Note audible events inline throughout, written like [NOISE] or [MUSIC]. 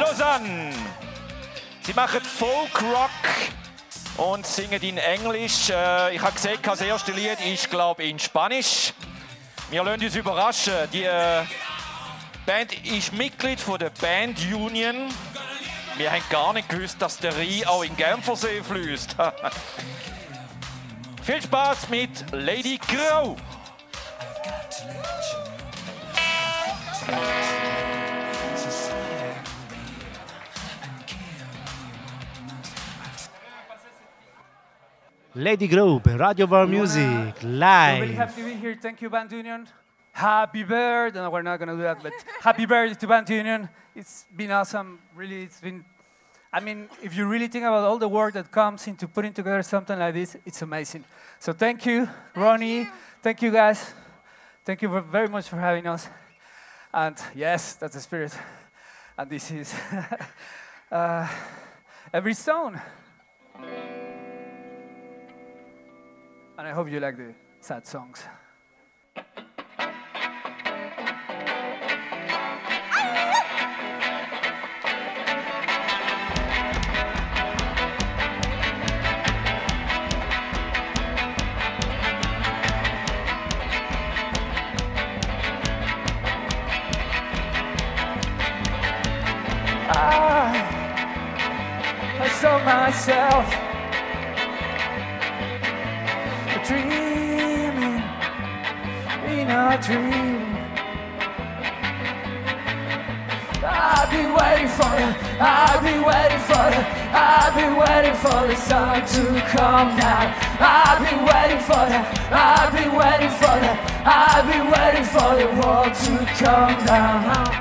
Lausanne. Sie machen Folk Rock und singen in Englisch. Äh, ich habe gesagt, das erste Lied ist, glaube in Spanisch. Wir lassen uns überraschen. Die äh, Band ist Mitglied der Band Union. Wir haben gar nicht gewusst, dass der Rhein auch in Genfersee fließt. [LAUGHS] Viel Spaß mit Lady Grau. Lady Group, Radio War Music, We're really live. happy to be here. Thank you, Band Union. Happy birthday. No, we're not going to do that, but happy birthday to Band Union. It's been awesome. Really, it's been. I mean, if you really think about all the work that comes into putting together something like this, it's amazing. So thank you, Ronnie. Thank you, guys. Thank you very much for having us. And yes, that's the spirit. And this is [LAUGHS] uh, Every Stone. And I hope you like the sad songs. Ah, I saw myself in a dream. I've been waiting for it, I've been waiting for it, I've been waiting for the sun to come down. I've been waiting for it, I've been waiting for it, I've been waiting for the world to come down.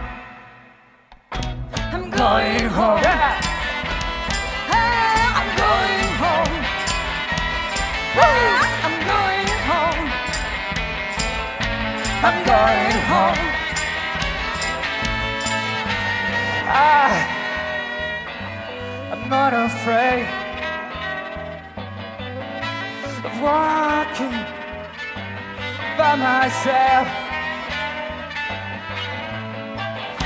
I'm going home. I, I'm not afraid of walking by myself.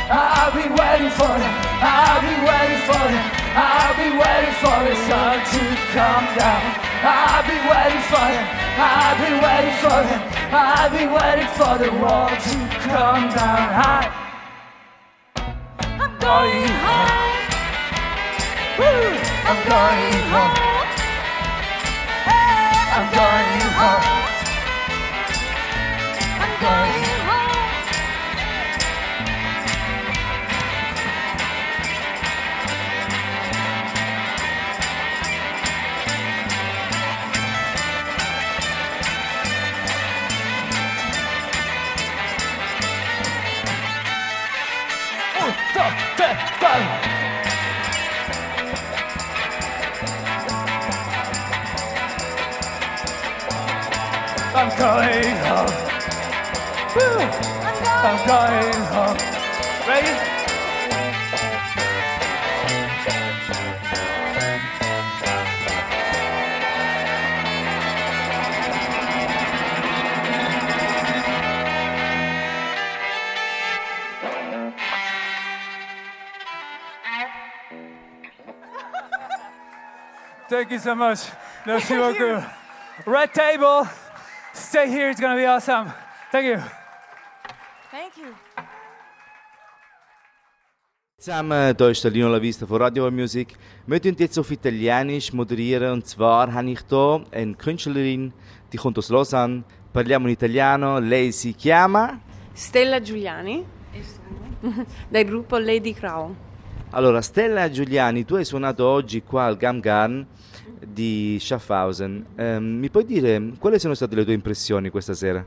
I'll be waiting for it. I'll be waiting for it. I'll be waiting for the sun to come down. I'll be waiting for it. I'll be waiting for it. I'll been waiting for the world to come down. I, I'm going home. Woo! I'm going home. I'm going home. Woo. I'm going home. Ready? Thank you so much. [LAUGHS] Merci beaucoup. Red table. Stay here. It's gonna be awesome. Thank you. Thank you. Zusammen, hier ist der Lino La Vista von Radio Music. Wir tun jetzt auf Italienisch moderieren und zwar habe ich hier eine Künstlerin, die kommt aus Lausanne. Parliamo in italiano, lei si chiama... Stella Giuliani, [LAUGHS] del gruppo Lady Crown. Allora, Stella Giuliani, tu hai suonato oggi qua al Gam Garn di Schaffhausen. Ehm, mi puoi dire quali sono state le tue impressioni questa sera?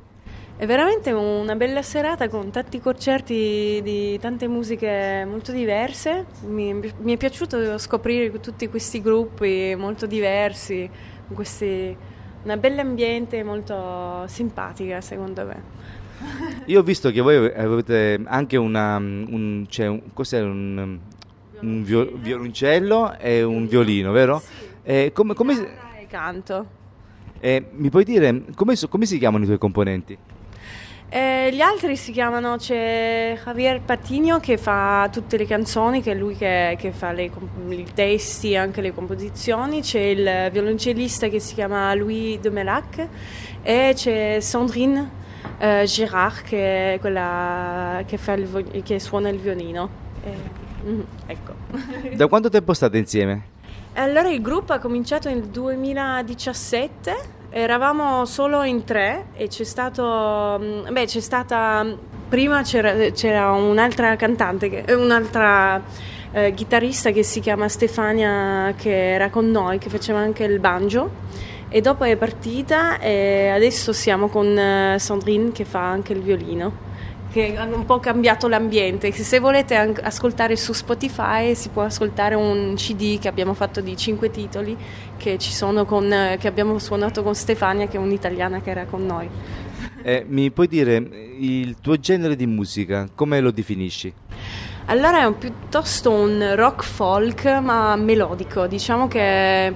È veramente una bella serata con tanti concerti di tante musiche molto diverse. Mi, mi è piaciuto scoprire tutti questi gruppi molto diversi, questi, una bella ambiente molto simpatica secondo me. [LAUGHS] Io ho visto che voi avete anche una, un, cioè, un- cos'è un, un vio- violoncello e un violino, vero? E come, come E canto. e mi puoi dire come, come si chiamano i tuoi componenti? E gli altri si chiamano, c'è Javier Patigno che fa tutte le canzoni, che è lui che, che fa le, i testi e anche le composizioni, c'è il violoncellista che si chiama Louis Demelac e c'è Sandrine eh, Girard che è quella che, il, che suona il violino. E, mm, ecco. Da quanto tempo state insieme? Allora il gruppo ha cominciato nel 2017, eravamo solo in tre e c'è stato, mm, beh c'è stata, prima c'era, c'era un'altra cantante, un'altra eh, chitarrista che si chiama Stefania che era con noi, che faceva anche il banjo. E dopo è partita e adesso siamo con eh, Sandrine che fa anche il violino che hanno un po' cambiato l'ambiente. Se volete ascoltare su Spotify si può ascoltare un CD che abbiamo fatto di cinque titoli che, con, che abbiamo suonato con Stefania che è un'italiana che era con noi. Eh, mi puoi dire il tuo genere di musica, come lo definisci? Allora è un, piuttosto un rock folk ma melodico, diciamo che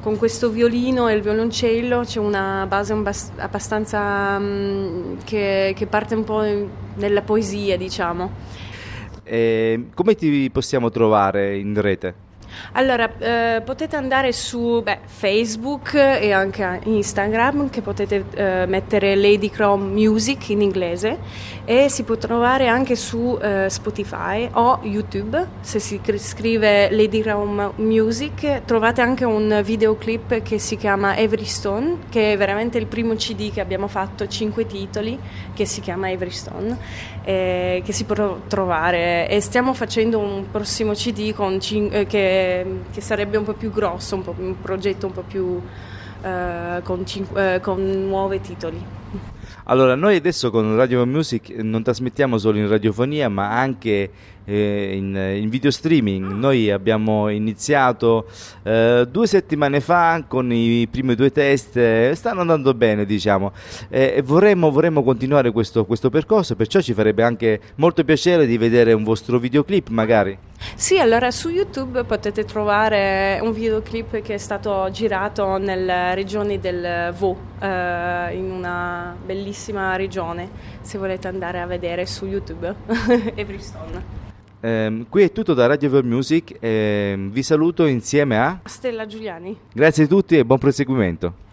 con questo violino e il violoncello c'è una base abbastanza um, che, che, parte un po' nella poesia, diciamo. E come ti possiamo trovare in rete? Allora, eh, potete andare su beh, Facebook e anche Instagram, che potete eh, mettere Lady Chrome Music in inglese, e si può trovare anche su eh, Spotify o YouTube. Se si scrive Lady Chrome Music, trovate anche un videoclip che si chiama Every Stone, che è veramente il primo CD che abbiamo fatto, cinque titoli, che si chiama Every Stone, che si può trovare. E stiamo facendo un prossimo CD cin- eh, che sarebbe un po' più grosso, un, po', un progetto un po' più eh, con, cinque, eh, con nuovi titoli. Allora, noi adesso con Radio Music non trasmettiamo solo in radiofonia, ma anche eh, in, in, video streaming. Noi abbiamo iniziato eh, due settimane fa con i primi due test, eh, stanno andando bene, diciamo, e vorremmo, vorremmo continuare questo, questo percorso, perciò ci farebbe anche molto piacere di vedere un vostro videoclip, magari. Sì, allora su YouTube potete trovare un videoclip che è stato girato nella regione del Vaud, eh, in una bellissima regione, se volete andare a vedere su YouTube, [LAUGHS] Everystone. Eh, qui è tutto da Radio Ver Music, eh, vi saluto insieme a Stella Giuliani. Grazie a tutti e buon proseguimento.